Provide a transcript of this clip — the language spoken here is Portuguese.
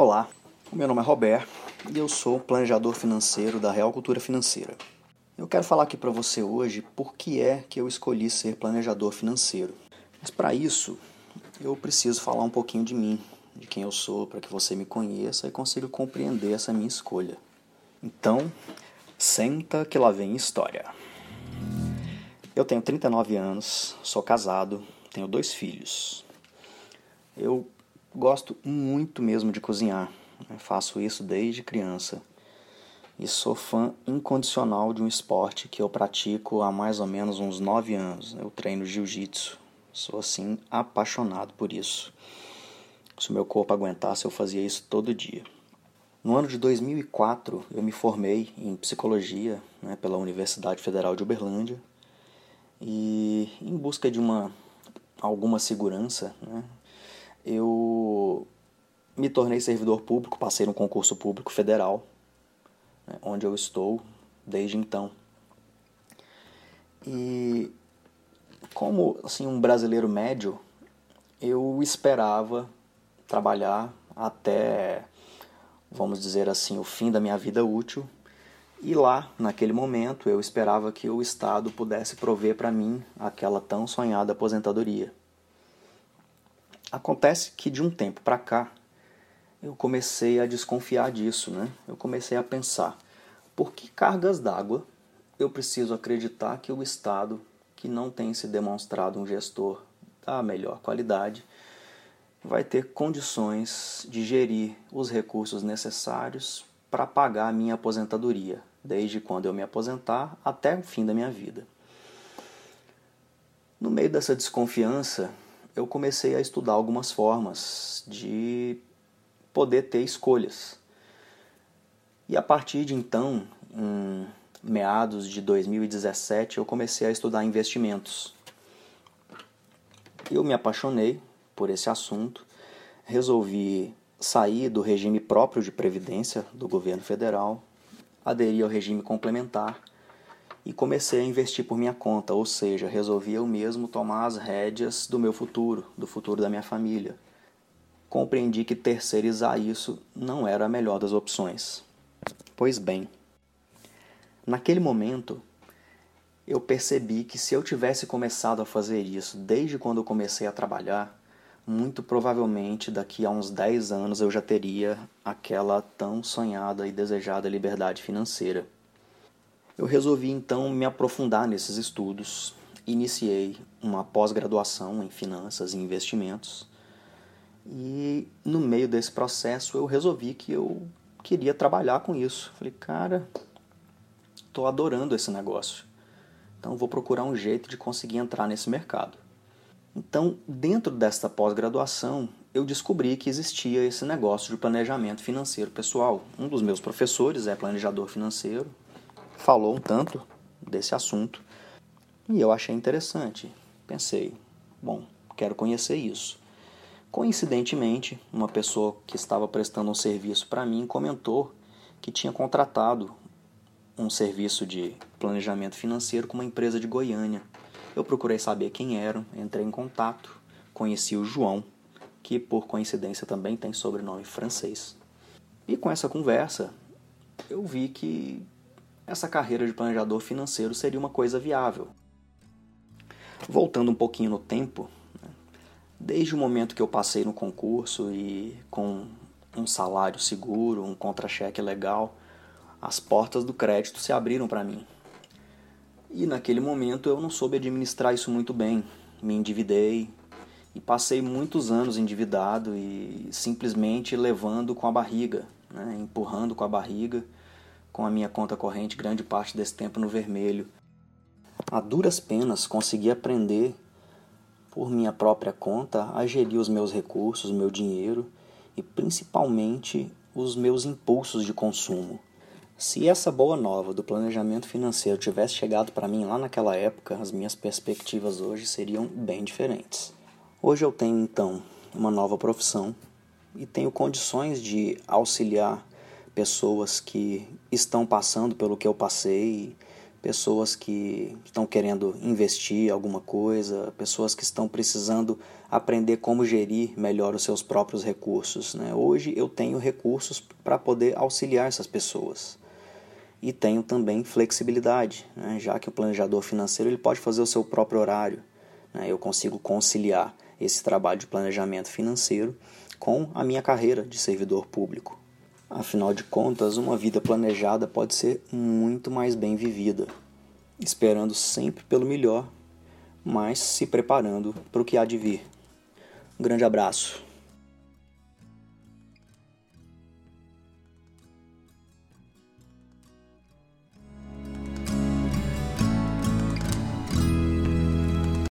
Olá, o meu nome é Roberto e eu sou planejador financeiro da Real Cultura Financeira. Eu quero falar aqui para você hoje por que é que eu escolhi ser planejador financeiro. Mas para isso, eu preciso falar um pouquinho de mim, de quem eu sou, para que você me conheça e consiga compreender essa minha escolha. Então, senta que lá vem história. Eu tenho 39 anos, sou casado, tenho dois filhos. Eu Gosto muito mesmo de cozinhar. Né? faço isso desde criança. E sou fã incondicional de um esporte que eu pratico há mais ou menos uns 9 anos. Eu treino jiu-jitsu. Sou assim apaixonado por isso. Se o meu corpo aguentasse, eu fazia isso todo dia. No ano de 2004, eu me formei em psicologia né, pela Universidade Federal de Uberlândia e, em busca de uma alguma segurança, né, eu me tornei servidor público, passei no concurso público federal, né, onde eu estou desde então. E como assim um brasileiro médio, eu esperava trabalhar até, vamos dizer assim, o fim da minha vida útil. E lá, naquele momento, eu esperava que o Estado pudesse prover para mim aquela tão sonhada aposentadoria. Acontece que de um tempo para cá eu comecei a desconfiar disso, né? Eu comecei a pensar, por que cargas d'água eu preciso acreditar que o Estado, que não tem se demonstrado um gestor da melhor qualidade, vai ter condições de gerir os recursos necessários para pagar a minha aposentadoria, desde quando eu me aposentar até o fim da minha vida. No meio dessa desconfiança, eu comecei a estudar algumas formas de poder ter escolhas. E a partir de então, em meados de 2017, eu comecei a estudar investimentos. Eu me apaixonei por esse assunto, resolvi sair do regime próprio de previdência do governo federal, aderir ao regime complementar e comecei a investir por minha conta, ou seja, resolvi eu mesmo tomar as rédeas do meu futuro, do futuro da minha família. Compreendi que terceirizar isso não era a melhor das opções. Pois bem, naquele momento eu percebi que se eu tivesse começado a fazer isso desde quando eu comecei a trabalhar, muito provavelmente daqui a uns 10 anos eu já teria aquela tão sonhada e desejada liberdade financeira. Eu resolvi então me aprofundar nesses estudos. Iniciei uma pós-graduação em finanças e investimentos. E no meio desse processo eu resolvi que eu queria trabalhar com isso. Falei, cara, estou adorando esse negócio. Então vou procurar um jeito de conseguir entrar nesse mercado. Então, dentro desta pós-graduação, eu descobri que existia esse negócio de planejamento financeiro pessoal. Um dos meus professores é planejador financeiro, falou um tanto desse assunto e eu achei interessante. Pensei, bom, quero conhecer isso. Coincidentemente, uma pessoa que estava prestando um serviço para mim comentou que tinha contratado um serviço de planejamento financeiro com uma empresa de Goiânia. Eu procurei saber quem eram, entrei em contato, conheci o João, que por coincidência também tem sobrenome francês. E com essa conversa, eu vi que essa carreira de planejador financeiro seria uma coisa viável. Voltando um pouquinho no tempo, né, desde o momento que eu passei no concurso e com um salário seguro, um contra-cheque legal, as portas do crédito se abriram para mim. E naquele momento eu não soube administrar isso muito bem. Me endividei e passei muitos anos endividado e simplesmente levando com a barriga, né? empurrando com a barriga com a minha conta corrente grande parte desse tempo no vermelho. A duras penas consegui aprender por minha própria conta a gerir os meus recursos, meu dinheiro e principalmente os meus impulsos de consumo. Se essa boa nova do planejamento financeiro tivesse chegado para mim lá naquela época, as minhas perspectivas hoje seriam bem diferentes. Hoje eu tenho então uma nova profissão e tenho condições de auxiliar pessoas que estão passando pelo que eu passei, pessoas que estão querendo investir alguma coisa, pessoas que estão precisando aprender como gerir melhor os seus próprios recursos. Né? Hoje eu tenho recursos para poder auxiliar essas pessoas. E tenho também flexibilidade, né? já que o planejador financeiro ele pode fazer o seu próprio horário. Né? Eu consigo conciliar esse trabalho de planejamento financeiro com a minha carreira de servidor público. Afinal de contas, uma vida planejada pode ser muito mais bem vivida, esperando sempre pelo melhor, mas se preparando para o que há de vir. Um grande abraço.